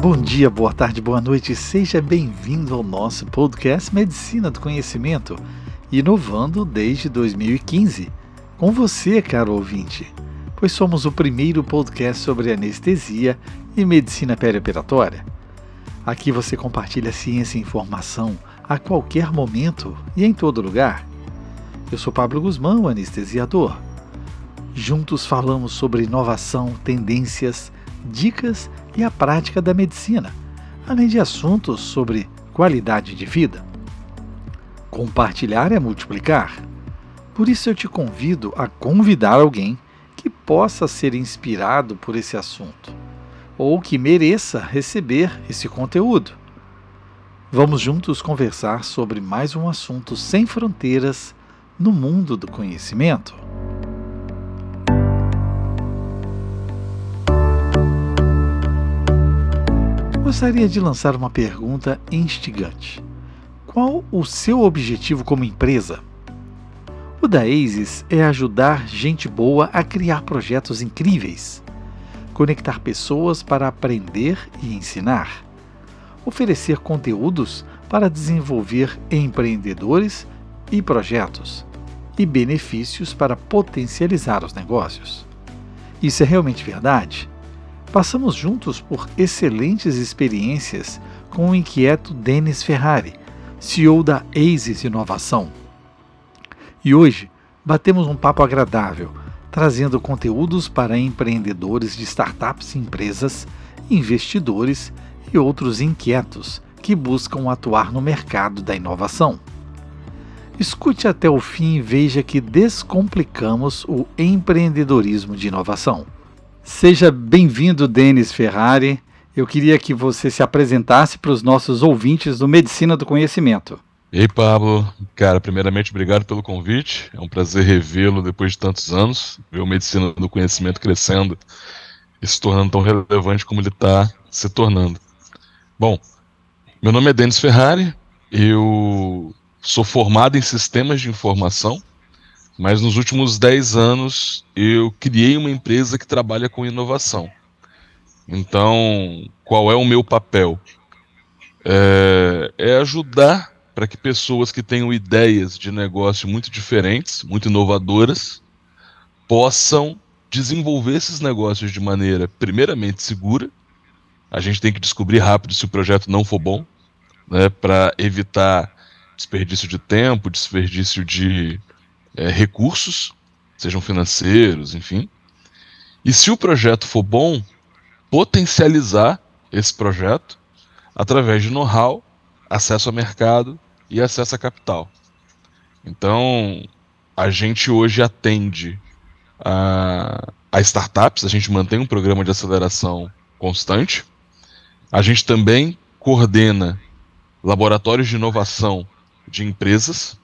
Bom dia, boa tarde, boa noite, seja bem-vindo ao nosso podcast Medicina do Conhecimento, inovando desde 2015. Com você, caro ouvinte, pois somos o primeiro podcast sobre anestesia e medicina perioperatória. Aqui você compartilha ciência e informação a qualquer momento e em todo lugar. Eu sou Pablo Guzmão, anestesiador. Juntos falamos sobre inovação, tendências, dicas e a prática da medicina, além de assuntos sobre qualidade de vida. Compartilhar é multiplicar. Por isso eu te convido a convidar alguém que possa ser inspirado por esse assunto ou que mereça receber esse conteúdo. Vamos juntos conversar sobre mais um assunto sem fronteiras no mundo do conhecimento. Gostaria de lançar uma pergunta instigante. Qual o seu objetivo como empresa? O da ASIS é ajudar gente boa a criar projetos incríveis, conectar pessoas para aprender e ensinar, oferecer conteúdos para desenvolver empreendedores e projetos, e benefícios para potencializar os negócios. Isso é realmente verdade? Passamos juntos por excelentes experiências com o inquieto Denis Ferrari, CEO da ASIS Inovação. E hoje batemos um papo agradável, trazendo conteúdos para empreendedores de startups e empresas, investidores e outros inquietos que buscam atuar no mercado da inovação. Escute até o fim e veja que descomplicamos o empreendedorismo de inovação. Seja bem-vindo, Denis Ferrari. Eu queria que você se apresentasse para os nossos ouvintes do Medicina do Conhecimento. E aí, Pablo. Cara, primeiramente, obrigado pelo convite. É um prazer revê-lo depois de tantos anos, ver o Medicina do Conhecimento crescendo e se tornando tão relevante como ele está se tornando. Bom, meu nome é Denis Ferrari, eu sou formado em Sistemas de Informação mas nos últimos 10 anos eu criei uma empresa que trabalha com inovação. Então, qual é o meu papel? É, é ajudar para que pessoas que tenham ideias de negócio muito diferentes, muito inovadoras, possam desenvolver esses negócios de maneira, primeiramente, segura. A gente tem que descobrir rápido se o projeto não for bom, né, para evitar desperdício de tempo, desperdício de é, recursos, sejam financeiros, enfim. E se o projeto for bom, potencializar esse projeto através de know-how, acesso a mercado e acesso a capital. Então, a gente hoje atende a, a startups, a gente mantém um programa de aceleração constante. A gente também coordena laboratórios de inovação de empresas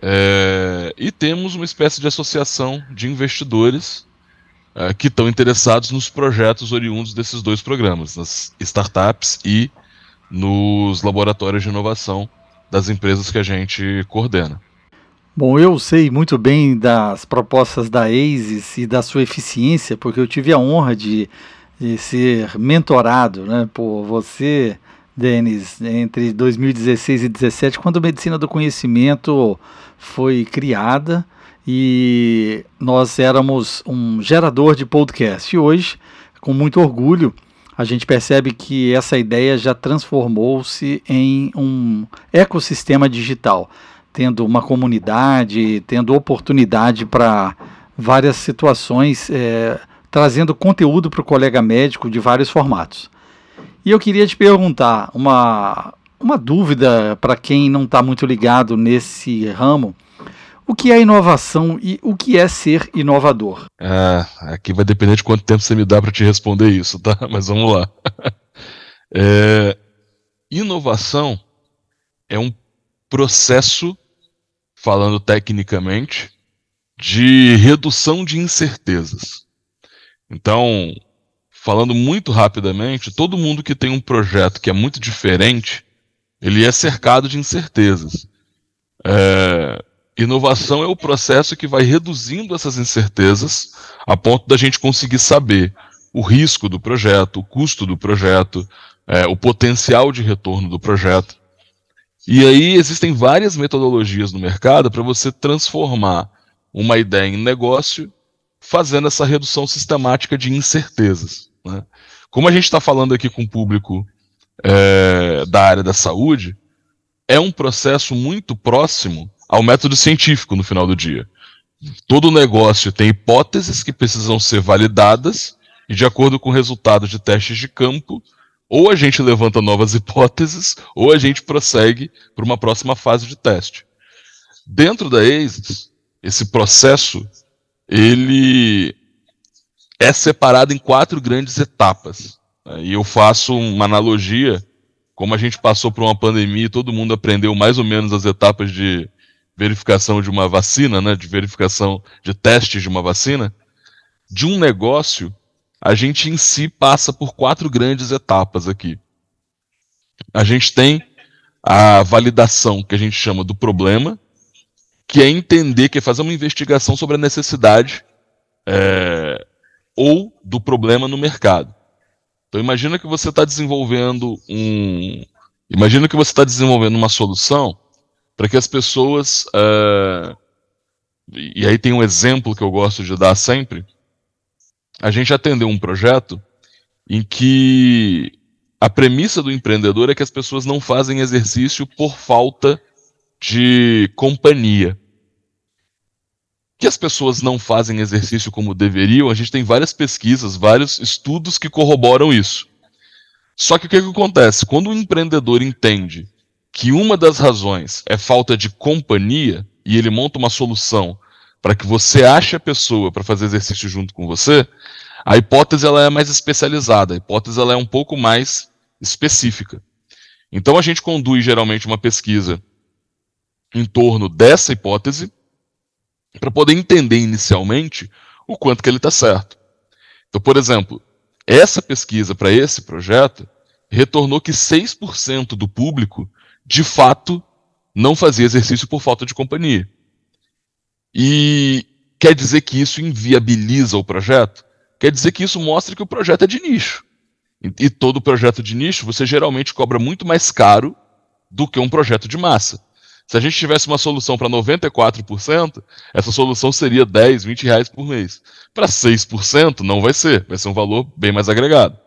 é, e temos uma espécie de associação de investidores é, que estão interessados nos projetos oriundos desses dois programas, nas startups e nos laboratórios de inovação das empresas que a gente coordena. Bom, eu sei muito bem das propostas da ASIS e da sua eficiência, porque eu tive a honra de, de ser mentorado né, por você, Denis, entre 2016 e 2017, quando a Medicina do Conhecimento foi criada e nós éramos um gerador de podcast. E hoje, com muito orgulho, a gente percebe que essa ideia já transformou-se em um ecossistema digital, tendo uma comunidade, tendo oportunidade para várias situações, é, trazendo conteúdo para o colega médico de vários formatos. E eu queria te perguntar uma, uma dúvida para quem não está muito ligado nesse ramo. O que é inovação e o que é ser inovador? Ah, aqui vai depender de quanto tempo você me dá para te responder isso, tá? Mas vamos lá. é, inovação é um processo, falando tecnicamente, de redução de incertezas. Então, falando muito rapidamente, todo mundo que tem um projeto que é muito diferente, ele é cercado de incertezas. É, inovação é o processo que vai reduzindo essas incertezas a ponto da gente conseguir saber o risco do projeto, o custo do projeto, é, o potencial de retorno do projeto. E aí existem várias metodologias no mercado para você transformar uma ideia em negócio, fazendo essa redução sistemática de incertezas. Né? Como a gente está falando aqui com o público é, da área da saúde, é um processo muito próximo ao método científico no final do dia. Todo negócio tem hipóteses que precisam ser validadas e, de acordo com o resultado de testes de campo, ou a gente levanta novas hipóteses, ou a gente prossegue para uma próxima fase de teste. Dentro da ASIS, esse processo ele é separado em quatro grandes etapas. Né? E eu faço uma analogia, como a gente passou por uma pandemia e todo mundo aprendeu mais ou menos as etapas de verificação de uma vacina, né, de verificação de testes de uma vacina, de um negócio a gente em si passa por quatro grandes etapas aqui. A gente tem a validação que a gente chama do problema, que é entender, que é fazer uma investigação sobre a necessidade é, ou do problema no mercado. Então imagina que você está desenvolvendo um, imagina que você está desenvolvendo uma solução para que as pessoas, é, e aí tem um exemplo que eu gosto de dar sempre a gente atendeu um projeto em que a premissa do empreendedor é que as pessoas não fazem exercício por falta de companhia. Que as pessoas não fazem exercício como deveriam, a gente tem várias pesquisas, vários estudos que corroboram isso. Só que o que, que acontece? Quando o empreendedor entende que uma das razões é falta de companhia e ele monta uma solução para que você ache a pessoa para fazer exercício junto com você, a hipótese ela é mais especializada, a hipótese ela é um pouco mais específica. Então a gente conduz geralmente uma pesquisa em torno dessa hipótese para poder entender inicialmente o quanto que ele está certo. Então, por exemplo, essa pesquisa para esse projeto retornou que 6% do público de fato não fazia exercício por falta de companhia. E quer dizer que isso inviabiliza o projeto? Quer dizer que isso mostra que o projeto é de nicho. E, e todo projeto de nicho você geralmente cobra muito mais caro do que um projeto de massa. Se a gente tivesse uma solução para 94%, essa solução seria 10, 20 reais por mês. Para 6%, não vai ser. Vai ser um valor bem mais agregado.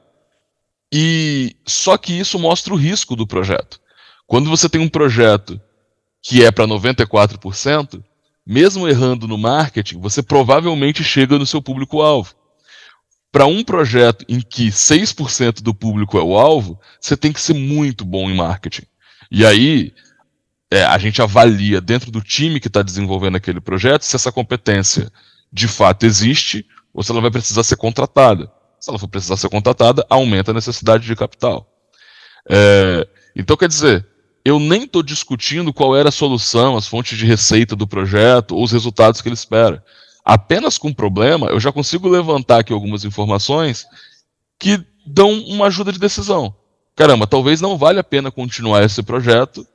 E só que isso mostra o risco do projeto. Quando você tem um projeto que é para 94%, mesmo errando no marketing, você provavelmente chega no seu público-alvo. Para um projeto em que 6% do público é o alvo, você tem que ser muito bom em marketing. E aí, é, a gente avalia dentro do time que está desenvolvendo aquele projeto se essa competência de fato existe ou se ela vai precisar ser contratada. Se ela for precisar ser contratada, aumenta a necessidade de capital. É, então, quer dizer, eu nem estou discutindo qual era a solução, as fontes de receita do projeto ou os resultados que ele espera. Apenas com problema, eu já consigo levantar aqui algumas informações que dão uma ajuda de decisão. Caramba, talvez não valha a pena continuar esse projeto,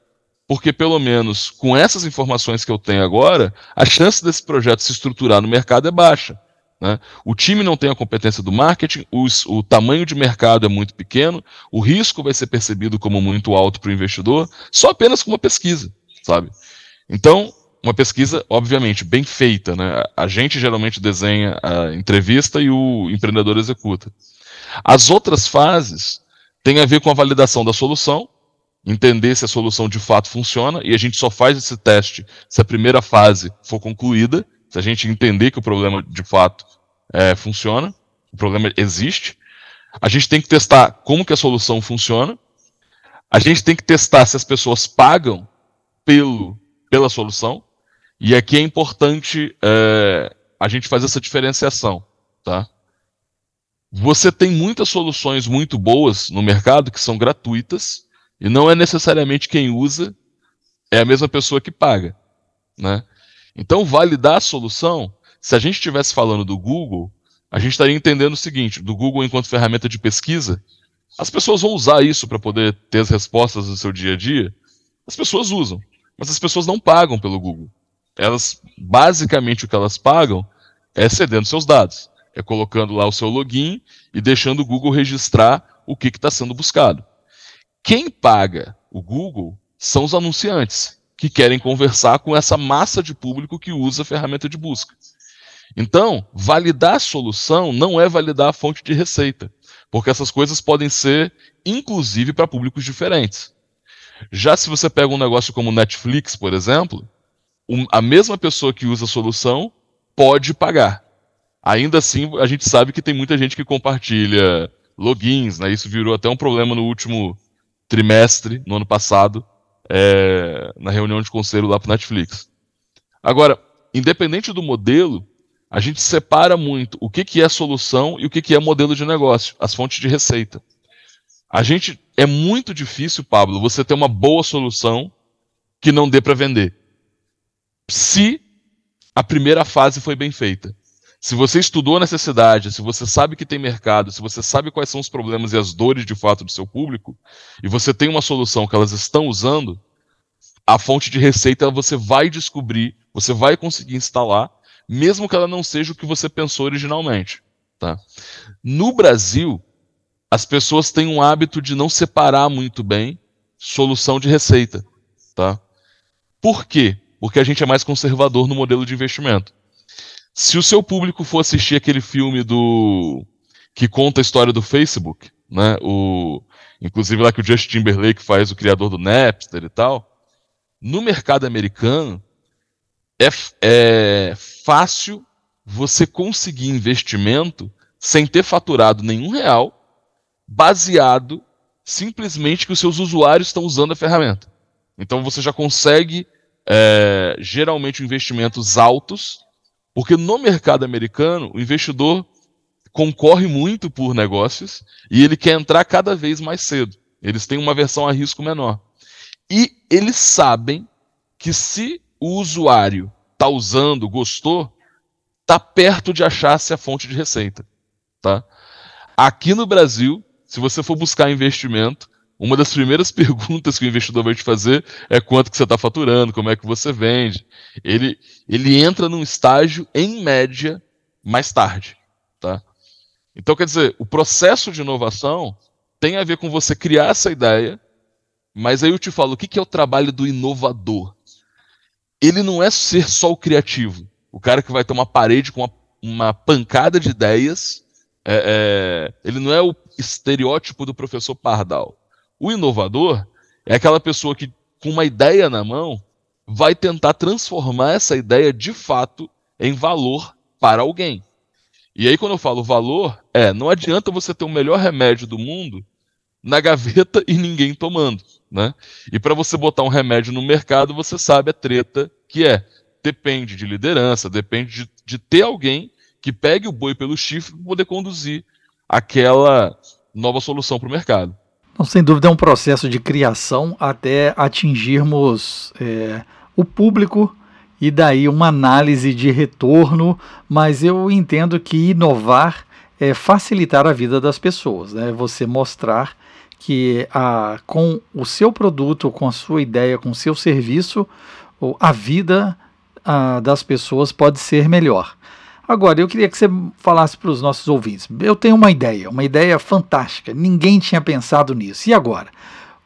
porque pelo menos com essas informações que eu tenho agora, a chance desse projeto se estruturar no mercado é baixa. Né? O time não tem a competência do marketing, os, o tamanho de mercado é muito pequeno, o risco vai ser percebido como muito alto para o investidor, só apenas com uma pesquisa, sabe? Então, uma pesquisa, obviamente, bem feita. Né? A gente geralmente desenha a entrevista e o empreendedor executa. As outras fases têm a ver com a validação da solução, entender se a solução de fato funciona, e a gente só faz esse teste se a primeira fase for concluída, se a gente entender que o problema de fato é, funciona, o problema existe, a gente tem que testar como que a solução funciona, a gente tem que testar se as pessoas pagam pelo, pela solução, e aqui é importante é, a gente fazer essa diferenciação, tá? Você tem muitas soluções muito boas no mercado que são gratuitas e não é necessariamente quem usa é a mesma pessoa que paga, né? Então, validar a solução, se a gente estivesse falando do Google, a gente estaria entendendo o seguinte: do Google enquanto ferramenta de pesquisa, as pessoas vão usar isso para poder ter as respostas do seu dia a dia. As pessoas usam, mas as pessoas não pagam pelo Google. Elas, basicamente, o que elas pagam é cedendo seus dados, é colocando lá o seu login e deixando o Google registrar o que está sendo buscado. Quem paga o Google são os anunciantes, que querem conversar com essa massa de público que usa a ferramenta de busca. Então, validar a solução não é validar a fonte de receita, porque essas coisas podem ser, inclusive, para públicos diferentes. Já se você pega um negócio como Netflix, por exemplo, um, a mesma pessoa que usa a solução pode pagar. Ainda assim, a gente sabe que tem muita gente que compartilha logins, né? Isso virou até um problema no último trimestre, no ano passado, é, na reunião de conselho lá para Netflix. Agora, independente do modelo, a gente separa muito o que, que é solução e o que, que é modelo de negócio, as fontes de receita. A gente é muito difícil, Pablo, você ter uma boa solução que não dê para vender. Se a primeira fase foi bem feita. Se você estudou a necessidade, se você sabe que tem mercado, se você sabe quais são os problemas e as dores de fato do seu público, e você tem uma solução que elas estão usando, a fonte de receita você vai descobrir, você vai conseguir instalar, mesmo que ela não seja o que você pensou originalmente. Tá? No Brasil, as pessoas têm um hábito de não separar muito bem solução de receita. Tá? Por quê? Porque a gente é mais conservador no modelo de investimento. Se o seu público for assistir aquele filme do que conta a história do Facebook, né? O inclusive lá que o Justin Timberlake faz o criador do Napster e tal, no mercado americano é, é fácil você conseguir investimento sem ter faturado nenhum real, baseado simplesmente que os seus usuários estão usando a ferramenta. Então você já consegue é, geralmente investimentos altos porque no mercado americano, o investidor concorre muito por negócios e ele quer entrar cada vez mais cedo. Eles têm uma versão a risco menor. E eles sabem que se o usuário está usando, gostou, está perto de achar-se a fonte de receita. Tá? Aqui no Brasil, se você for buscar investimento, uma das primeiras perguntas que o investidor vai te fazer é quanto que você está faturando, como é que você vende. Ele, ele entra num estágio, em média, mais tarde. Tá? Então, quer dizer, o processo de inovação tem a ver com você criar essa ideia, mas aí eu te falo, o que é o trabalho do inovador? Ele não é ser só o criativo, o cara que vai ter uma parede com uma, uma pancada de ideias. É, é, ele não é o estereótipo do professor Pardal. O inovador é aquela pessoa que, com uma ideia na mão, vai tentar transformar essa ideia de fato em valor para alguém. E aí, quando eu falo valor, é não adianta você ter o melhor remédio do mundo na gaveta e ninguém tomando. Né? E para você botar um remédio no mercado, você sabe a treta que é. Depende de liderança, depende de, de ter alguém que pegue o boi pelo chifre para poder conduzir aquela nova solução para o mercado. Então, sem dúvida, é um processo de criação até atingirmos é, o público e daí uma análise de retorno, mas eu entendo que inovar é facilitar a vida das pessoas, né? Você mostrar que a, com o seu produto, com a sua ideia, com o seu serviço, a vida a, das pessoas pode ser melhor. Agora, eu queria que você falasse para os nossos ouvintes. Eu tenho uma ideia, uma ideia fantástica. Ninguém tinha pensado nisso. E agora?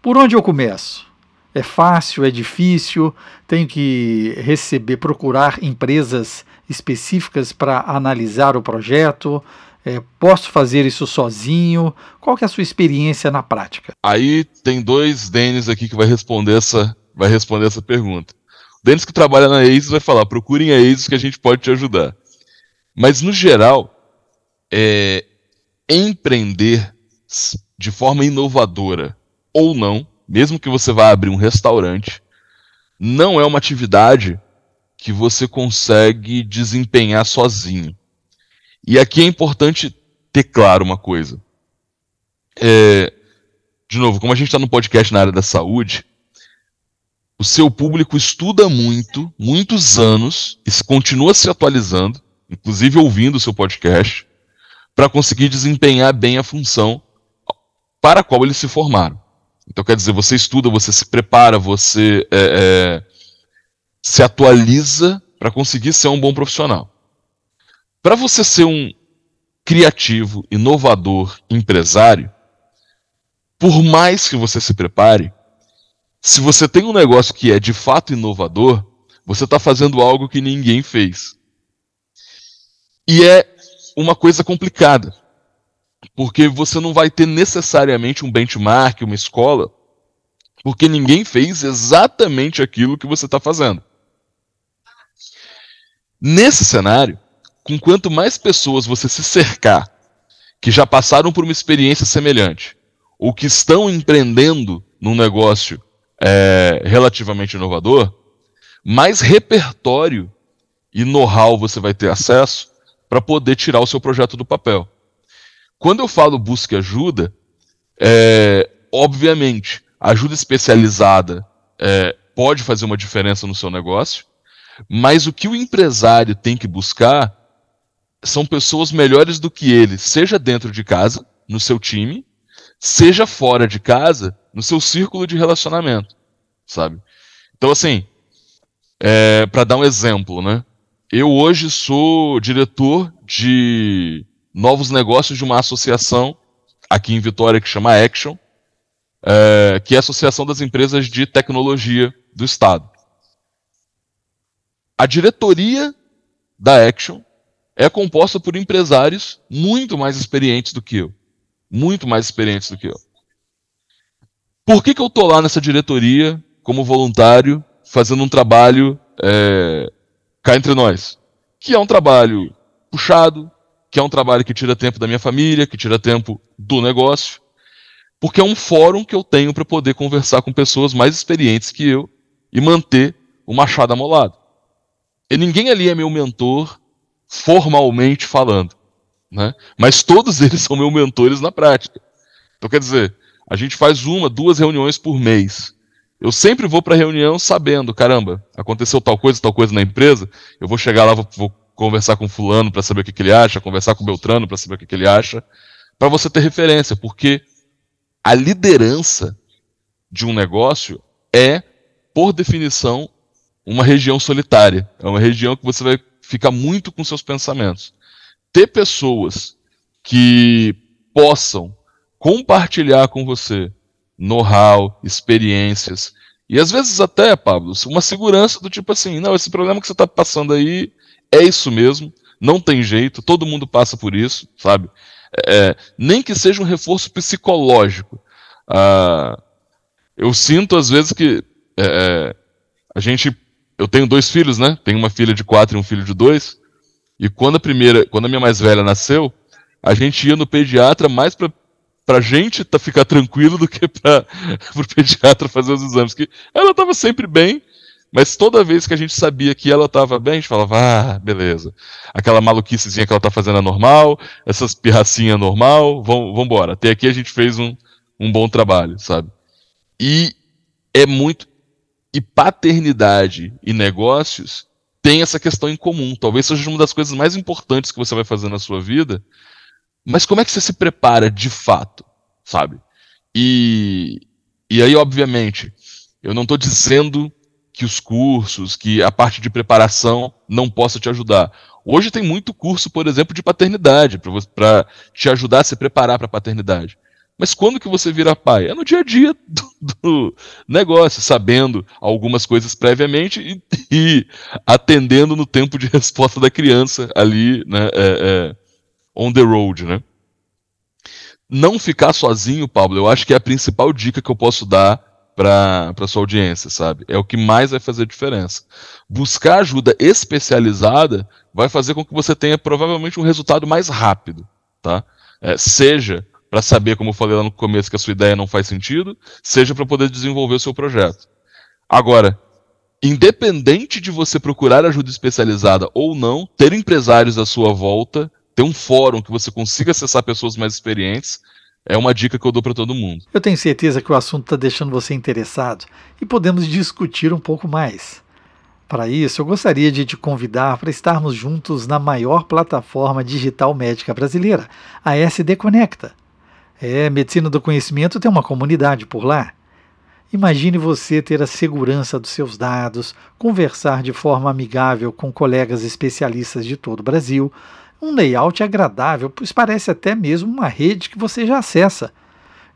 Por onde eu começo? É fácil? É difícil? Tenho que receber, procurar empresas específicas para analisar o projeto? É, posso fazer isso sozinho? Qual que é a sua experiência na prática? Aí tem dois Denis aqui que vai responder essa, vai responder essa pergunta. O Denis que trabalha na ACES vai falar: procurem a ACES que a gente pode te ajudar. Mas, no geral, é, empreender de forma inovadora ou não, mesmo que você vá abrir um restaurante, não é uma atividade que você consegue desempenhar sozinho. E aqui é importante ter claro uma coisa. É, de novo, como a gente está no podcast na área da saúde, o seu público estuda muito, muitos anos, e continua se atualizando, inclusive ouvindo o seu podcast, para conseguir desempenhar bem a função para a qual eles se formaram. Então, quer dizer, você estuda, você se prepara, você é, é, se atualiza para conseguir ser um bom profissional. Para você ser um criativo, inovador, empresário, por mais que você se prepare, se você tem um negócio que é de fato inovador, você está fazendo algo que ninguém fez. E é uma coisa complicada, porque você não vai ter necessariamente um benchmark, uma escola, porque ninguém fez exatamente aquilo que você está fazendo. Nesse cenário, com quanto mais pessoas você se cercar que já passaram por uma experiência semelhante, ou que estão empreendendo num negócio é, relativamente inovador, mais repertório e know-how você vai ter acesso para poder tirar o seu projeto do papel. Quando eu falo busque ajuda, é, obviamente, ajuda especializada é, pode fazer uma diferença no seu negócio, mas o que o empresário tem que buscar são pessoas melhores do que ele, seja dentro de casa, no seu time, seja fora de casa, no seu círculo de relacionamento, sabe? Então, assim, é, para dar um exemplo, né? Eu hoje sou diretor de novos negócios de uma associação aqui em Vitória que chama Action, é, que é a Associação das Empresas de Tecnologia do Estado. A diretoria da Action é composta por empresários muito mais experientes do que eu. Muito mais experientes do que eu. Por que, que eu tô lá nessa diretoria, como voluntário, fazendo um trabalho é, cá entre nós? Que é um trabalho puxado, que é um trabalho que tira tempo da minha família, que tira tempo do negócio, porque é um fórum que eu tenho para poder conversar com pessoas mais experientes que eu e manter o machado amolado. E ninguém ali é meu mentor, formalmente falando. Né? Mas todos eles são meus mentores na prática. Então, quer dizer, a gente faz uma, duas reuniões por mês. Eu sempre vou para a reunião sabendo, caramba, aconteceu tal coisa, tal coisa na empresa, eu vou chegar lá, vou, vou conversar com fulano para saber o que, que, ele acha, conversar com Beltrano para saber o que, que ele acha, para você ter referência, porque a liderança de um negócio é, por definição, uma região solitária. É uma região que você vai fica muito com seus pensamentos. Ter pessoas que possam compartilhar com você know-how, experiências, e às vezes até, Pablo, uma segurança do tipo assim, não, esse problema que você está passando aí é isso mesmo, não tem jeito, todo mundo passa por isso, sabe? É, nem que seja um reforço psicológico. Ah, eu sinto às vezes que é, é a gente eu tenho dois filhos, né? Tenho uma filha de quatro e um filho de dois. E quando a primeira, quando a minha mais velha nasceu, a gente ia no pediatra mais para pra gente tá, ficar tranquilo do que para o pediatra fazer os exames. Que ela estava sempre bem, mas toda vez que a gente sabia que ela estava bem, a gente falava, ah, beleza. Aquela maluquicezinha que ela está fazendo é normal, essas pirracinhas é normal, vamos embora. Até aqui a gente fez um, um bom trabalho, sabe? E é muito e paternidade e negócios têm essa questão em comum. Talvez seja uma das coisas mais importantes que você vai fazer na sua vida. Mas como é que você se prepara de fato, sabe? E, e aí, obviamente, eu não estou dizendo que os cursos, que a parte de preparação não possa te ajudar. Hoje tem muito curso, por exemplo, de paternidade, para te ajudar a se preparar para a paternidade. Mas quando que você vira pai? É no dia a dia do, do negócio, sabendo algumas coisas previamente e, e, atendendo no tempo de resposta da criança ali, né, é, é, on the road, né? Não ficar sozinho, Pablo, eu acho que é a principal dica que eu posso dar para sua audiência, sabe? É o que mais vai fazer diferença. Buscar ajuda especializada vai fazer com que você tenha provavelmente um resultado mais rápido, tá? É, seja para saber, como eu falei lá no começo, que a sua ideia não faz sentido, seja para poder desenvolver o seu projeto. Agora, independente de você procurar ajuda especializada ou não, ter empresários à sua volta, ter um fórum que você consiga acessar pessoas mais experientes, é uma dica que eu dou para todo mundo. Eu tenho certeza que o assunto está deixando você interessado e podemos discutir um pouco mais. Para isso, eu gostaria de te convidar para estarmos juntos na maior plataforma digital médica brasileira, a SD Conecta. É, medicina do conhecimento tem uma comunidade por lá. Imagine você ter a segurança dos seus dados, conversar de forma amigável com colegas especialistas de todo o Brasil, um layout agradável, pois parece até mesmo uma rede que você já acessa.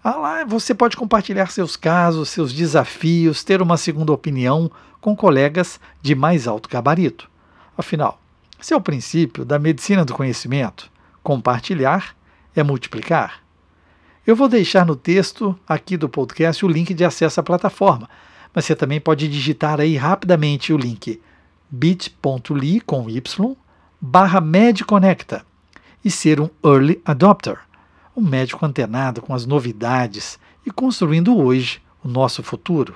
Ah, lá você pode compartilhar seus casos, seus desafios, ter uma segunda opinião com colegas de mais alto gabarito. Afinal, seu princípio da medicina do conhecimento, compartilhar é multiplicar. Eu vou deixar no texto aqui do podcast o link de acesso à plataforma, mas você também pode digitar aí rapidamente o link bit.ly com y barra medconecta e ser um early adopter um médico antenado com as novidades e construindo hoje o nosso futuro.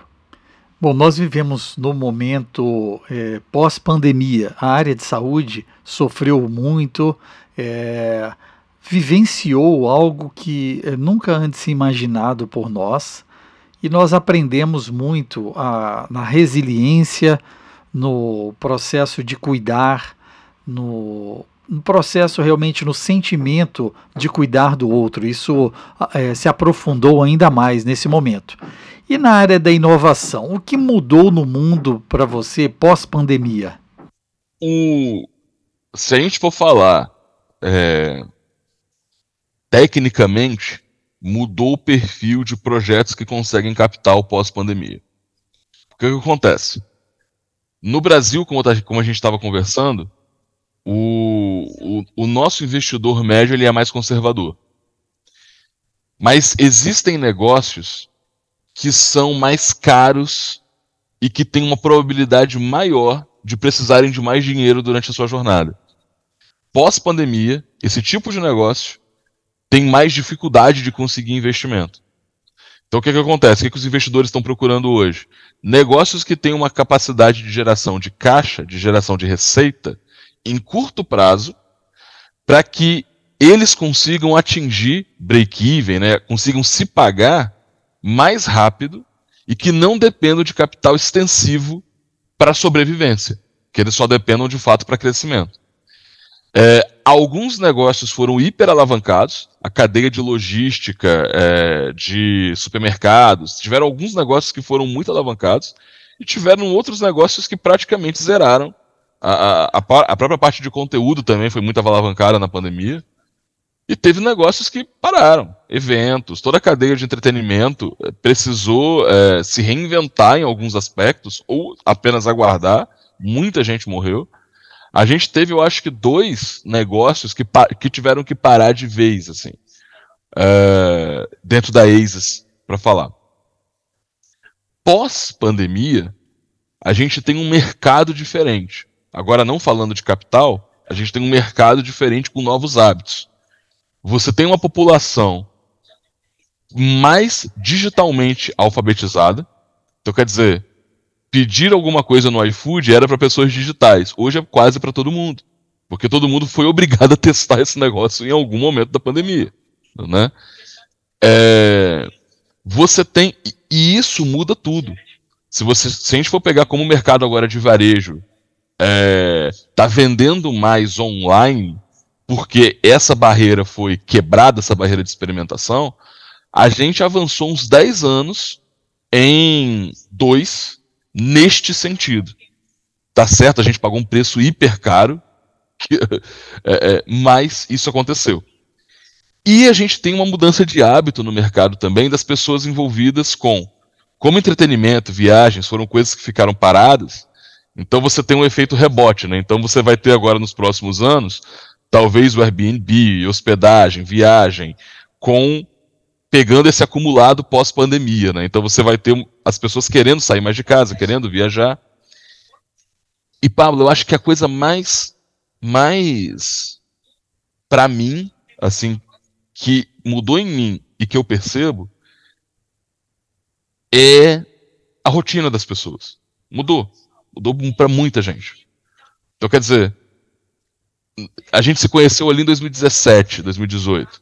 Bom, nós vivemos no momento é, pós-pandemia. A área de saúde sofreu muito, é, vivenciou algo que é, nunca antes imaginado por nós, e nós aprendemos muito a, na resiliência, no processo de cuidar, no no processo realmente no sentimento de cuidar do outro. Isso é, se aprofundou ainda mais nesse momento. E na área da inovação, o que mudou no mundo para você pós-pandemia? se a gente for falar é, tecnicamente, mudou o perfil de projetos que conseguem capital pós-pandemia. O que, que, acontece? No Brasil, como a gente estava conversando, o, o, o nosso investidor médio ele é mais conservador. Mas existem negócios que são mais caros e que têm uma probabilidade maior de precisarem de mais dinheiro durante a sua jornada. Pós-pandemia, esse tipo de negócio tem mais dificuldade de conseguir investimento. Então o que, que acontece? O que, que os investidores estão procurando hoje? Negócios que têm uma capacidade de geração de caixa, de geração de receita, em curto prazo para que eles consigam atingir break-even, né, consigam se pagar mais rápido e que não dependam de capital extensivo para sobrevivência, que eles só dependam de fato para crescimento. É, alguns negócios foram hiperalavancados, a cadeia de logística, é, de supermercados, tiveram alguns negócios que foram muito alavancados e tiveram outros negócios que praticamente zeraram a, a, a, própria parte de conteúdo também foi muito alavancada na pandemia. E teve negócios que pararam, eventos, toda a cadeia de entretenimento eh, precisou é, se reinventar em alguns aspectos, ou apenas aguardar. Muita gente morreu. A gente teve, eu acho que, dois negócios que, que tiveram que parar de vez, assim, é, dentro da ASIS, para falar. Pós-pandemia, a gente tem um mercado diferente. Agora, não falando de capital, a gente tem um mercado diferente com novos hábitos. Você tem uma população mais digitalmente alfabetizada. Então, quer dizer, pedir alguma coisa no iFood era para pessoas digitais. Hoje é quase para todo mundo. Porque todo mundo foi obrigado a testar esse negócio em algum momento da pandemia. Né? É, você tem. E isso muda tudo. Se, você, se a gente for pegar como mercado agora de varejo está é, vendendo mais online porque essa barreira foi quebrada, essa barreira de experimentação, a gente avançou uns 10 anos em dois neste sentido. Tá certo, a gente pagou um preço hiper caro, que, é, é, mas isso aconteceu. E a gente tem uma mudança de hábito no mercado também das pessoas envolvidas com como entretenimento, viagens foram coisas que ficaram paradas, então você tem um efeito rebote, né? Então você vai ter agora nos próximos anos, talvez o Airbnb, hospedagem, viagem, com pegando esse acumulado pós-pandemia, né? Então você vai ter as pessoas querendo sair mais de casa, querendo viajar. E Pablo, eu acho que a coisa mais mais para mim, assim, que mudou em mim e que eu percebo é a rotina das pessoas. Mudou. Mudou para muita gente. Então, quer dizer, a gente se conheceu ali em 2017, 2018.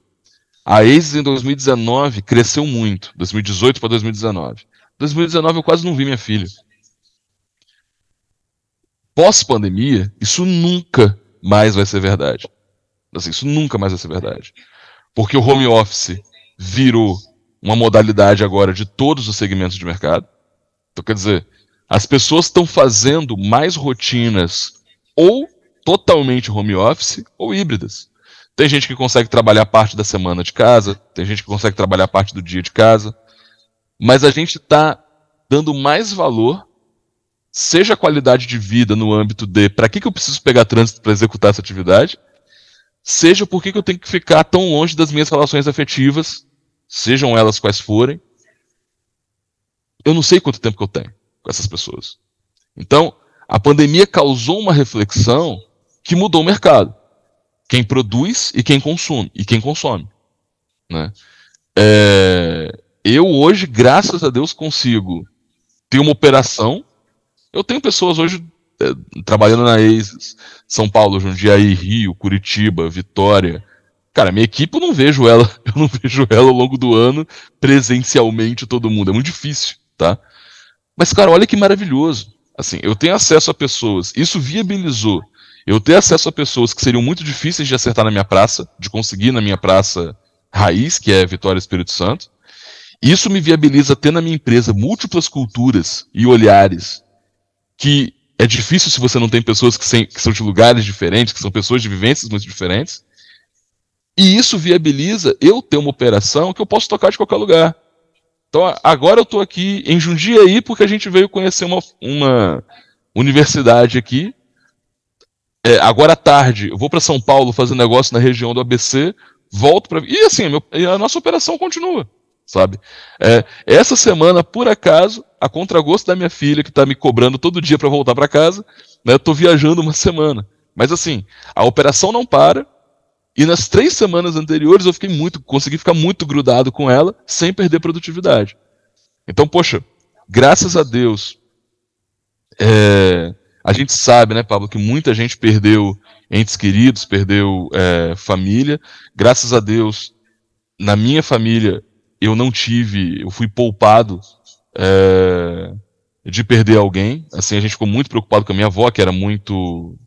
A ASIS em 2019 cresceu muito, 2018 para 2019. 2019 eu quase não vi minha filha. Pós-pandemia, isso nunca mais vai ser verdade. Assim, isso nunca mais vai ser verdade. Porque o home office virou uma modalidade agora de todos os segmentos de mercado. Então, quer dizer, as pessoas estão fazendo mais rotinas ou totalmente home office ou híbridas. Tem gente que consegue trabalhar parte da semana de casa, tem gente que consegue trabalhar parte do dia de casa, mas a gente está dando mais valor, seja a qualidade de vida no âmbito de para que, que eu preciso pegar trânsito para executar essa atividade, seja por que, que eu tenho que ficar tão longe das minhas relações afetivas, sejam elas quais forem. Eu não sei quanto tempo que eu tenho com essas pessoas. Então, a pandemia causou uma reflexão que mudou o mercado. Quem produz e quem consome. E quem consome. Né? É, eu hoje, graças a Deus, consigo ter uma operação. Eu tenho pessoas hoje é, trabalhando na ASIS, São Paulo, Jundiaí, Rio, Curitiba, Vitória. Cara, minha equipe eu não vejo ela, eu não vejo ela ao longo do ano presencialmente todo mundo. É muito difícil, tá? Mas, cara, olha que maravilhoso. Assim, eu tenho acesso a pessoas. Isso viabilizou eu ter acesso a pessoas que seriam muito difíceis de acertar na minha praça, de conseguir na minha praça raiz, que é Vitória Espírito Santo. Isso me viabiliza ter na minha empresa múltiplas culturas e olhares que é difícil se você não tem pessoas que, sem, que são de lugares diferentes, que são pessoas de vivências muito diferentes. E isso viabiliza eu ter uma operação que eu posso tocar de qualquer lugar. Então agora eu estou aqui em Jundiaí porque a gente veio conhecer uma, uma universidade aqui é, agora à tarde, eu vou para São Paulo fazer negócio na região do ABC, volto para. E assim, meu, a nossa operação continua, sabe? É, essa semana, por acaso, a contragosto da minha filha, que está me cobrando todo dia para voltar para casa, né, eu estou viajando uma semana. Mas assim, a operação não para, e nas três semanas anteriores eu fiquei muito, consegui ficar muito grudado com ela, sem perder produtividade. Então, poxa, graças a Deus, é, a gente sabe, né, Pablo, que muita gente perdeu entes queridos, perdeu é, família. Graças a Deus, na minha família, eu não tive, eu fui poupado é, de perder alguém. Assim, a gente ficou muito preocupado com a minha avó, que era muito,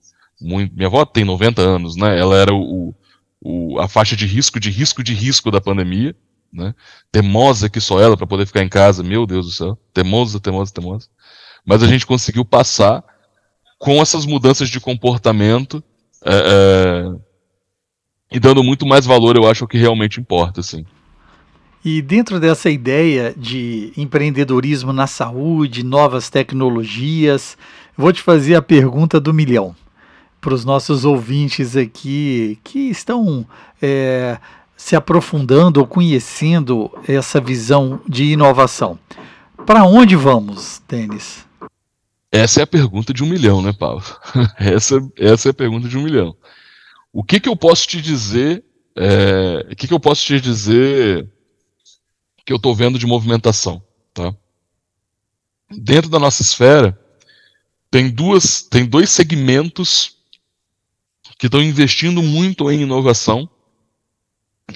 muito. Minha avó tem 90 anos, né? Ela era o, o, a faixa de risco, de risco, de risco da pandemia. Né? Temosa que só ela para poder ficar em casa, meu Deus do céu. Temosa, temosa, temosa. Mas a gente conseguiu passar com essas mudanças de comportamento é, é, e dando muito mais valor, eu acho, ao que realmente importa, assim. E dentro dessa ideia de empreendedorismo na saúde, novas tecnologias, vou te fazer a pergunta do milhão para os nossos ouvintes aqui que estão é, se aprofundando ou conhecendo essa visão de inovação. Para onde vamos, Denis? Essa é a pergunta de um milhão, né, Paulo? essa, essa é a pergunta de um milhão. O que, que eu posso te dizer? É, o que, que eu posso te dizer que eu estou vendo de movimentação? Tá? Dentro da nossa esfera, tem, duas, tem dois segmentos que estão investindo muito em inovação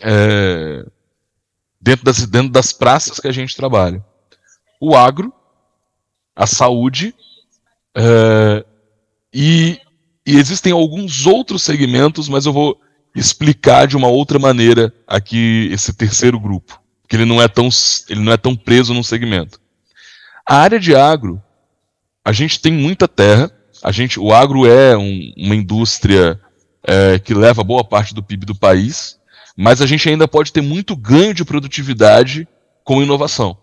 é, dentro, das, dentro das praças que a gente trabalha. O agro, a saúde é, e, e existem alguns outros segmentos, mas eu vou explicar de uma outra maneira aqui esse terceiro grupo, que ele não é tão, ele não é tão preso num segmento. A área de agro, a gente tem muita terra, a gente, o agro é um, uma indústria é, que leva boa parte do PIB do país, mas a gente ainda pode ter muito ganho de produtividade com inovação.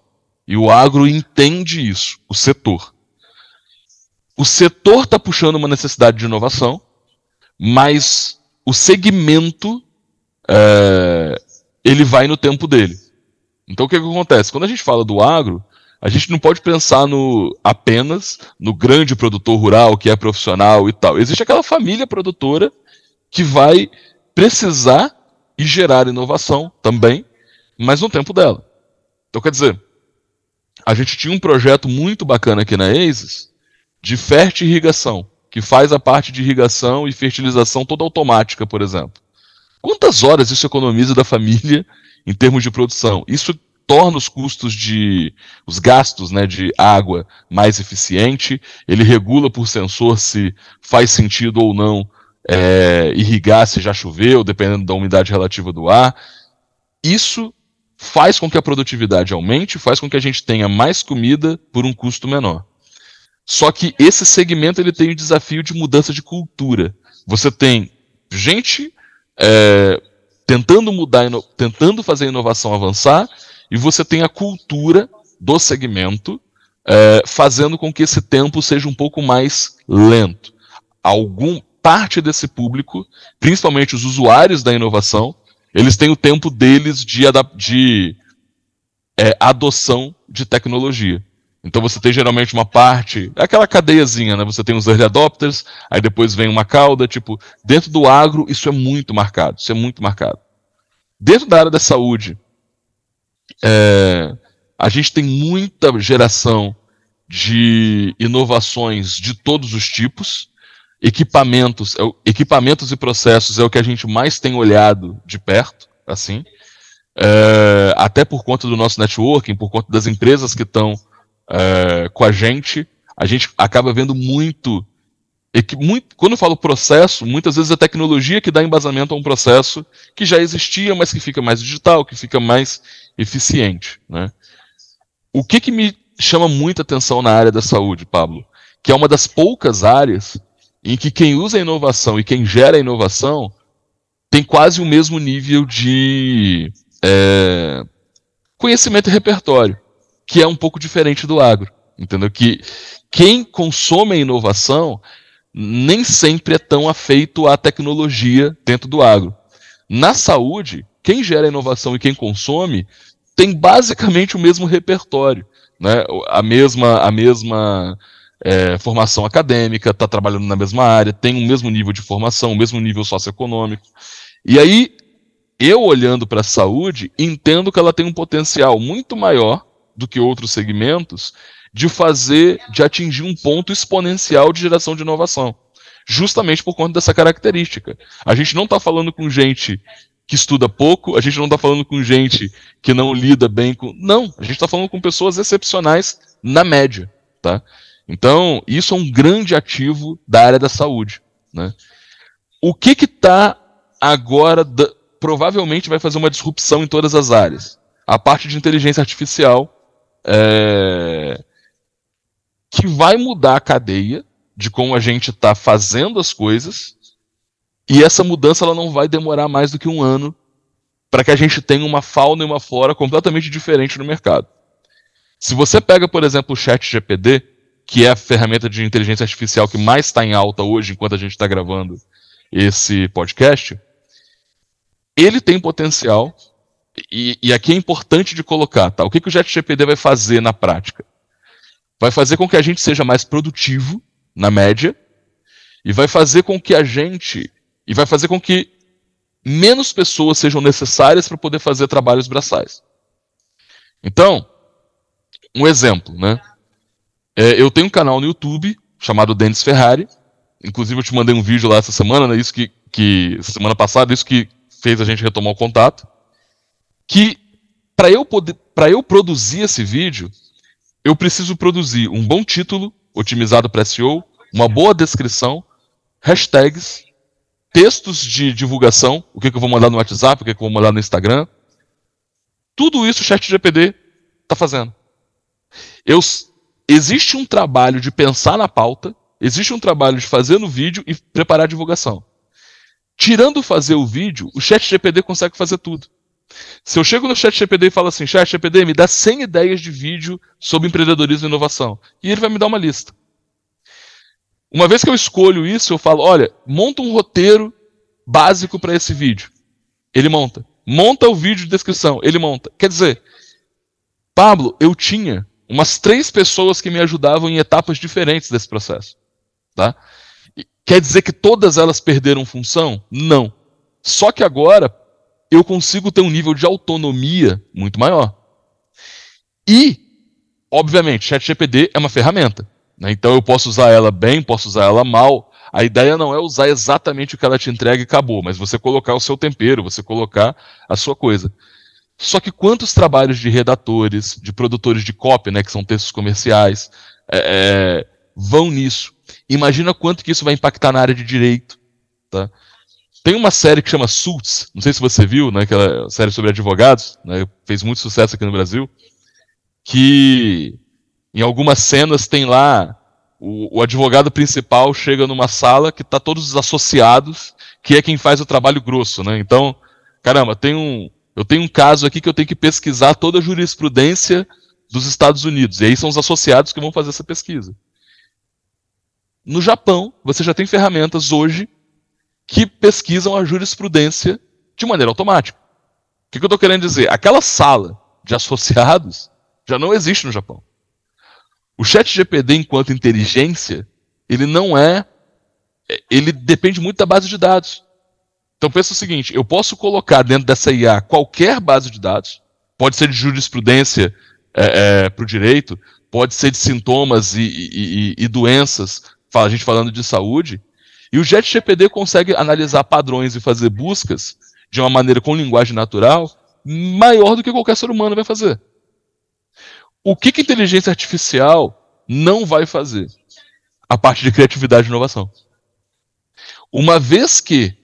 E o agro entende isso, o setor. O setor está puxando uma necessidade de inovação, mas o segmento é, ele vai no tempo dele. Então o que, que acontece? Quando a gente fala do agro, a gente não pode pensar no apenas no grande produtor rural que é profissional e tal. Existe aquela família produtora que vai precisar e gerar inovação também, mas no tempo dela. Então quer dizer, a gente tinha um projeto muito bacana aqui na ASIS, de irrigação, que faz a parte de irrigação e fertilização toda automática, por exemplo. Quantas horas isso economiza da família em termos de produção? Isso torna os custos de os gastos né, de água mais eficiente, ele regula por sensor se faz sentido ou não é, irrigar se já choveu, dependendo da umidade relativa do ar. Isso faz com que a produtividade aumente, faz com que a gente tenha mais comida por um custo menor. Só que esse segmento ele tem o desafio de mudança de cultura. Você tem gente é, tentando mudar, tentando fazer a inovação avançar, e você tem a cultura do segmento é, fazendo com que esse tempo seja um pouco mais lento. Algum parte desse público, principalmente os usuários da inovação, eles têm o tempo deles de, de é, adoção de tecnologia. Então você tem geralmente uma parte, é aquela cadeiazinha, né? Você tem os early adopters, aí depois vem uma cauda, tipo, dentro do agro isso é muito marcado, isso é muito marcado. Dentro da área da saúde, é, a gente tem muita geração de inovações de todos os tipos, equipamentos, é equipamentos e processos é o que a gente mais tem olhado de perto, assim, é, até por conta do nosso networking, por conta das empresas que estão é, com a gente, a gente acaba vendo muito, muito. Quando eu falo processo, muitas vezes a tecnologia que dá embasamento a um processo que já existia, mas que fica mais digital, que fica mais eficiente. Né? O que, que me chama muita atenção na área da saúde, Pablo? Que é uma das poucas áreas em que quem usa a inovação e quem gera a inovação tem quase o mesmo nível de é, conhecimento e repertório que é um pouco diferente do agro. Entendeu? Que quem consome a inovação nem sempre é tão afeito à tecnologia dentro do agro. Na saúde, quem gera inovação e quem consome tem basicamente o mesmo repertório, né? a mesma, a mesma é, formação acadêmica, está trabalhando na mesma área, tem o mesmo nível de formação, o mesmo nível socioeconômico. E aí, eu olhando para a saúde, entendo que ela tem um potencial muito maior do que outros segmentos de fazer, de atingir um ponto exponencial de geração de inovação. Justamente por conta dessa característica. A gente não está falando com gente que estuda pouco, a gente não está falando com gente que não lida bem com. Não, a gente está falando com pessoas excepcionais na média. Tá? Então, isso é um grande ativo da área da saúde. Né? O que está agora, da... provavelmente vai fazer uma disrupção em todas as áreas? A parte de inteligência artificial é, que vai mudar a cadeia de como a gente está fazendo as coisas, e essa mudança ela não vai demorar mais do que um ano para que a gente tenha uma fauna e uma flora completamente diferente no mercado. Se você pega, por exemplo, o Chat GPD, que é a ferramenta de inteligência artificial que mais está em alta hoje, enquanto a gente está gravando esse podcast, ele tem potencial e, e, aqui é importante de colocar, tá? O que, que o ChatGPT vai fazer na prática? Vai fazer com que a gente seja mais produtivo, na média, e vai fazer com que a gente. E vai fazer com que menos pessoas sejam necessárias para poder fazer trabalhos braçais. Então, um exemplo, né? É, eu tenho um canal no YouTube chamado Dennis Ferrari. Inclusive, eu te mandei um vídeo lá essa semana, né? Isso que, que semana passada, isso que fez a gente retomar o contato que para eu poder, para eu produzir esse vídeo, eu preciso produzir um bom título otimizado para SEO, uma boa descrição, hashtags, textos de divulgação, o que, que eu vou mandar no WhatsApp, o que, que eu vou mandar no Instagram. Tudo isso o ChatGPT está fazendo. Eu, existe um trabalho de pensar na pauta, existe um trabalho de fazer no vídeo e preparar a divulgação. Tirando fazer o vídeo, o ChatGPT consegue fazer tudo. Se eu chego no chat GPD e falo assim, chat GPD, me dá 100 ideias de vídeo sobre empreendedorismo e inovação. E ele vai me dar uma lista. Uma vez que eu escolho isso, eu falo, olha, monta um roteiro básico para esse vídeo. Ele monta. Monta o vídeo de descrição. Ele monta. Quer dizer, Pablo, eu tinha umas três pessoas que me ajudavam em etapas diferentes desse processo. Tá? Quer dizer que todas elas perderam função? Não. Só que agora, eu consigo ter um nível de autonomia muito maior. E, obviamente, ChatGPT é uma ferramenta. Né? Então eu posso usar ela bem, posso usar ela mal. A ideia não é usar exatamente o que ela te entrega e acabou, mas você colocar o seu tempero, você colocar a sua coisa. Só que quantos trabalhos de redatores, de produtores de copy, né, que são textos comerciais, é, é, vão nisso? Imagina quanto que isso vai impactar na área de direito. Tá? Tem uma série que chama Suits, não sei se você viu, né, aquela série sobre advogados, né, fez muito sucesso aqui no Brasil, que em algumas cenas tem lá o, o advogado principal chega numa sala que está todos os associados que é quem faz o trabalho grosso, né? Então, caramba, tem um, eu tenho um caso aqui que eu tenho que pesquisar toda a jurisprudência dos Estados Unidos. E aí são os associados que vão fazer essa pesquisa. No Japão, você já tem ferramentas hoje que pesquisam a jurisprudência de maneira automática. O que, que eu estou querendo dizer? Aquela sala de associados já não existe no Japão. O chat GPD, enquanto inteligência, ele não é. Ele depende muito da base de dados. Então pensa o seguinte: eu posso colocar dentro dessa IA qualquer base de dados, pode ser de jurisprudência é, é, para o direito, pode ser de sintomas e, e, e, doenças, a gente falando de saúde, e o GPD consegue analisar padrões e fazer buscas de uma maneira com linguagem natural maior do que qualquer ser humano vai fazer. O que, que inteligência artificial não vai fazer? A parte de criatividade e inovação. Uma vez que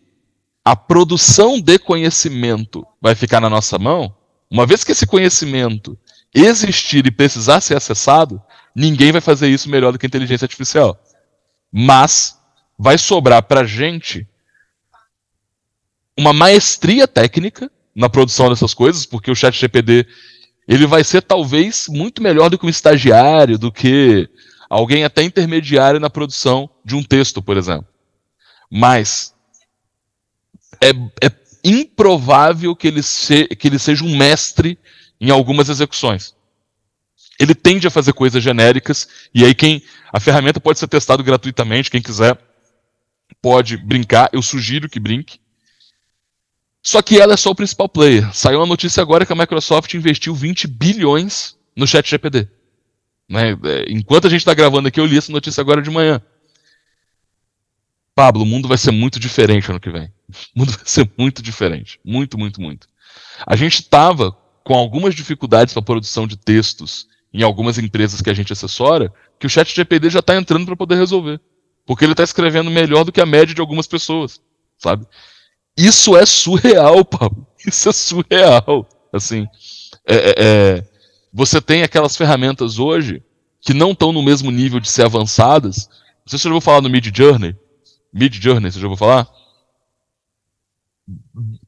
a produção de conhecimento vai ficar na nossa mão, uma vez que esse conhecimento existir e precisar ser acessado, ninguém vai fazer isso melhor do que a inteligência artificial. Mas vai sobrar para gente uma maestria técnica na produção dessas coisas, porque o chat GPD ele vai ser talvez muito melhor do que um estagiário, do que alguém até intermediário na produção de um texto, por exemplo. Mas é, é improvável que ele, se, que ele seja um mestre em algumas execuções. Ele tende a fazer coisas genéricas, e aí quem. A ferramenta pode ser testada gratuitamente, quem quiser pode brincar, eu sugiro que brinque. Só que ela é só o principal player. Saiu uma notícia agora que a Microsoft investiu 20 bilhões no chat GPD. Né? É, enquanto a gente está gravando aqui, eu li essa notícia agora de manhã. Pablo, o mundo vai ser muito diferente ano que vem. O mundo vai ser muito diferente. Muito, muito, muito. A gente estava com algumas dificuldades para a produção de textos em algumas empresas que a gente assessora, que o chat GPD já está entrando para poder resolver. Porque ele está escrevendo melhor do que a média de algumas pessoas, sabe? Isso é surreal, Pablo. Isso é surreal. Assim, é, é, é você tem aquelas ferramentas hoje que não estão no mesmo nível de ser avançadas. Você já ouviu falar no Mid Journey? Mid Journey, você já ouviu falar?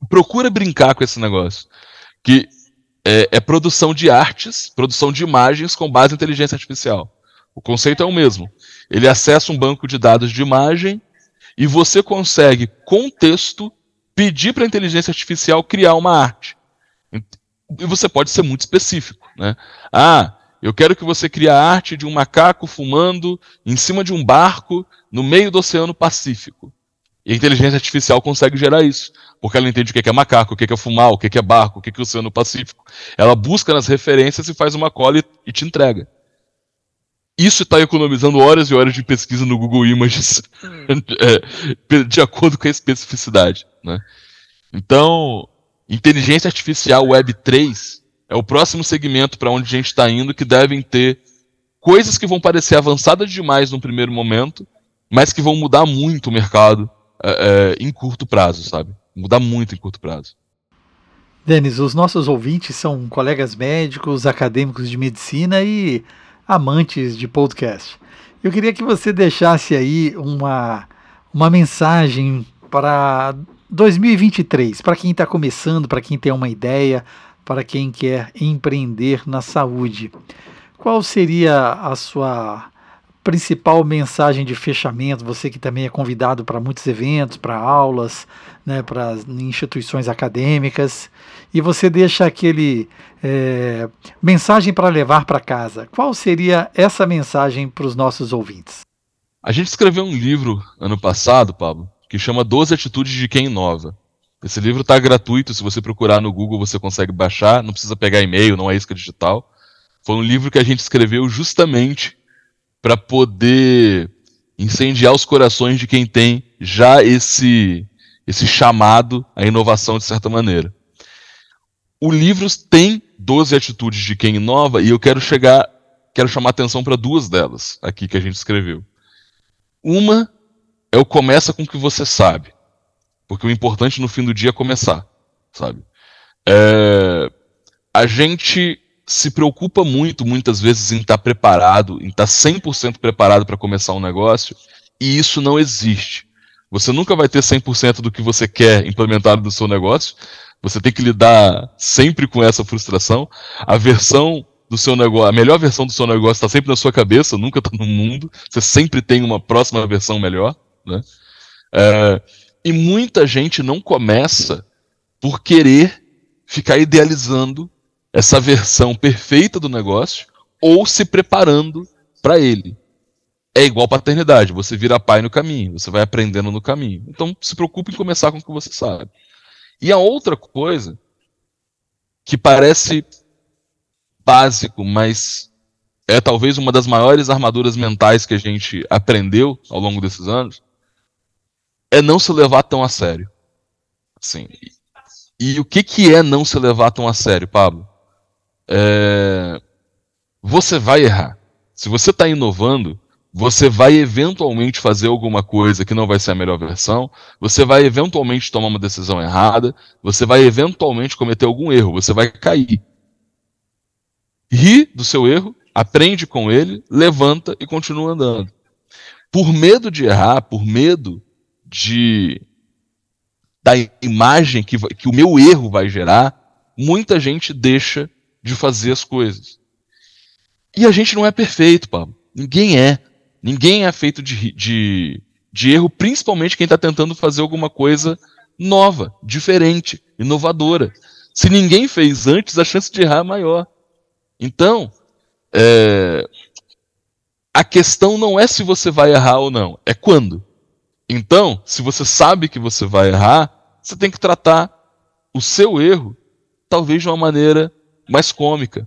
Procura brincar com esse negócio. Que é, é, produção de artes, produção de imagens com base em inteligência artificial. O conceito é o mesmo. Ele acessa um banco de dados de imagem e você consegue, com texto, pedir para a inteligência artificial criar uma arte. E você pode ser muito específico. Né? Ah, eu quero que você crie a arte de um macaco fumando em cima de um barco no meio do Oceano Pacífico. E a inteligência artificial consegue gerar isso, porque ela entende o que é macaco, o que é fumar, o que é barco, o que é o Oceano Pacífico. Ela busca nas referências e faz uma cola e te entrega. Isso está economizando horas e horas de pesquisa no Google Images, é, de acordo com a especificidade. Né? Então, inteligência artificial Web 3 é o próximo segmento para onde a gente está indo que devem ter coisas que vão parecer avançadas demais no primeiro momento, mas que vão mudar muito o mercado é, é, em curto prazo, sabe? Mudar muito em curto prazo. Denis, os nossos ouvintes são colegas médicos, acadêmicos de medicina e amantes de podcast. Eu queria que você deixasse aí uma, uma mensagem para 2023, para quem está começando, para quem tem uma ideia, para quem quer empreender na saúde. Qual seria a sua principal mensagem de fechamento? Você que também é convidado para muitos eventos, para aulas, né, para instituições acadêmicas, e você deixa aquele é, mensagem para levar para casa. Qual seria essa mensagem para os nossos ouvintes? A gente escreveu um livro ano passado, Pablo, que chama 12 Atitudes de Quem Inova. Esse livro está gratuito, se você procurar no Google você consegue baixar, não precisa pegar e-mail, não é isca digital. Foi um livro que a gente escreveu justamente para poder incendiar os corações de quem tem já esse esse chamado à inovação de certa maneira. O livro tem 12 atitudes de quem inova e eu quero chegar, quero chamar atenção para duas delas aqui que a gente escreveu. Uma é o começa com o que você sabe. Porque o importante no fim do dia é começar, sabe? É, a gente se preocupa muito, muitas vezes, em estar tá preparado, em estar tá 100% preparado para começar um negócio, e isso não existe. Você nunca vai ter 100% do que você quer implementado no seu negócio. Você tem que lidar sempre com essa frustração. A versão do seu negócio, a melhor versão do seu negócio está sempre na sua cabeça, nunca está no mundo. Você sempre tem uma próxima versão melhor, né? É, e muita gente não começa por querer ficar idealizando essa versão perfeita do negócio ou se preparando para ele. É igual paternidade, você vira pai no caminho, você vai aprendendo no caminho. Então se preocupe em começar com o que você sabe. E a outra coisa que parece básico, mas é talvez uma das maiores armaduras mentais que a gente aprendeu ao longo desses anos, é não se levar tão a sério. Assim, e o que, que é não se levar tão a sério, Pablo? É... Você vai errar. Se você está inovando, você vai eventualmente fazer alguma coisa que não vai ser a melhor versão, você vai eventualmente tomar uma decisão errada, você vai eventualmente cometer algum erro, você vai cair ri do seu erro, aprende com ele, levanta e continua andando. Por medo de errar, por medo de da imagem que, que o meu erro vai gerar, muita gente deixa de fazer as coisas. E a gente não é perfeito, Pablo. Ninguém é. Ninguém é feito de, de, de erro, principalmente quem está tentando fazer alguma coisa nova, diferente, inovadora. Se ninguém fez antes, a chance de errar é maior. Então, é, a questão não é se você vai errar ou não, é quando. Então, se você sabe que você vai errar, você tem que tratar o seu erro talvez de uma maneira mais cômica.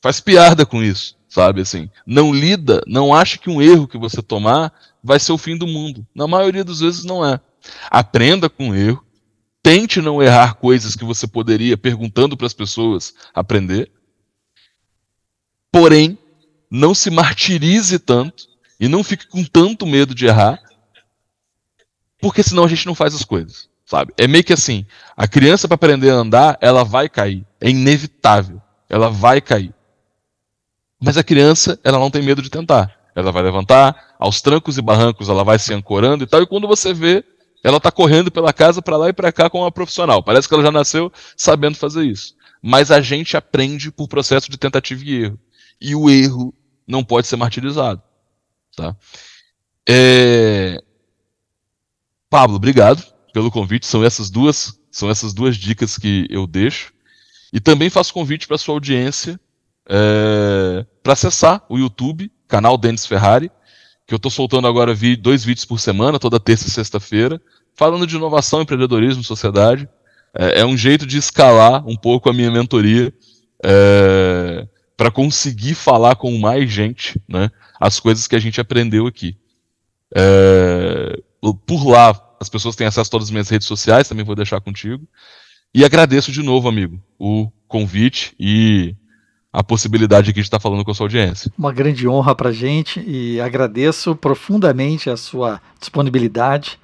Faz piada com isso, sabe assim? Não lida, não acha que um erro que você tomar vai ser o fim do mundo. Na maioria das vezes não é. Aprenda com o erro, tente não errar coisas que você poderia perguntando para as pessoas aprender Porém, não se martirize tanto e não fique com tanto medo de errar, porque senão a gente não faz as coisas, sabe? É meio que assim, a criança para aprender a andar, ela vai cair, é inevitável, ela vai cair. Mas a criança, ela não tem medo de tentar. Ela vai levantar, aos trancos e barrancos ela vai se ancorando e tal, e quando você vê, ela está correndo pela casa para lá e para cá como uma profissional. Parece que ela já nasceu sabendo fazer isso. Mas a gente aprende por processo de tentativa e erro e o erro não pode ser martirizado. Tá? É... Pablo, obrigado pelo convite. São essas duas, são essas duas dicas que eu deixo. E também faço convite para sua audiência é... para acessar o YouTube, canal Denis Ferrari, que eu estou soltando agora vi dois vídeos por semana, toda terça e sexta-feira, falando de inovação, empreendedorismo, sociedade. É, é um jeito de escalar um pouco a minha mentoria. É, para conseguir falar com mais gente, né, as coisas que a gente aprendeu aqui. É, por lá, as pessoas têm acesso a todas as minhas redes sociais, também vou deixar contigo. E agradeço de novo, amigo, o convite e a possibilidade aqui de estar falando com a sua audiência. Uma grande honra para gente e agradeço profundamente a sua disponibilidade.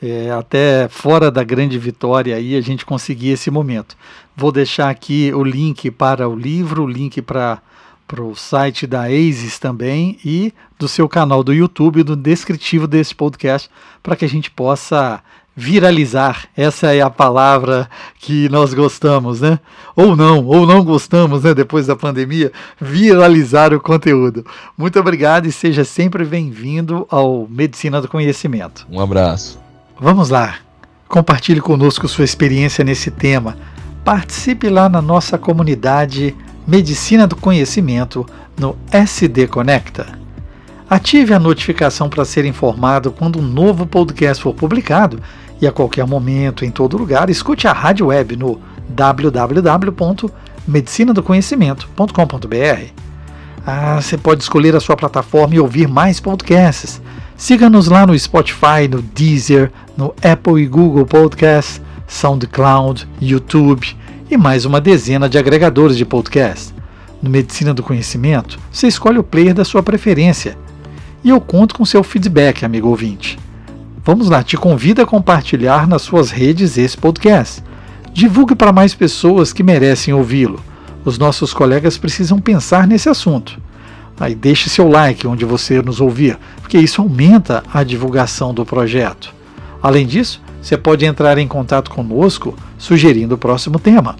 É, até fora da grande vitória aí a gente conseguir esse momento. Vou deixar aqui o link para o livro, o link para o site da ASIS também e do seu canal do YouTube, no descritivo desse podcast, para que a gente possa viralizar. Essa é a palavra que nós gostamos, né? Ou não, ou não gostamos, né? Depois da pandemia, viralizar o conteúdo. Muito obrigado e seja sempre bem-vindo ao Medicina do Conhecimento. Um abraço. Vamos lá. Compartilhe conosco sua experiência nesse tema participe lá na nossa comunidade Medicina do Conhecimento no SD Conecta. Ative a notificação para ser informado quando um novo podcast for publicado e a qualquer momento, em todo lugar, escute a rádio web no www.medicinadoconhecimento.com.br. Ah, você pode escolher a sua plataforma e ouvir mais podcasts. Siga-nos lá no Spotify, no Deezer, no Apple e Google Podcasts, SoundCloud, YouTube e mais uma dezena de agregadores de podcast. No Medicina do Conhecimento, você escolhe o player da sua preferência. E eu conto com seu feedback, amigo ouvinte. Vamos lá, te convido a compartilhar nas suas redes esse podcast. Divulgue para mais pessoas que merecem ouvi-lo. Os nossos colegas precisam pensar nesse assunto. Aí deixe seu like onde você nos ouvir, porque isso aumenta a divulgação do projeto. Além disso, você pode entrar em contato conosco sugerindo o próximo tema.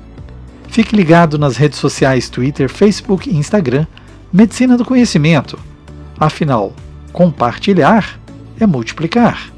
Fique ligado nas redes sociais Twitter, Facebook e Instagram Medicina do Conhecimento. Afinal, compartilhar é multiplicar.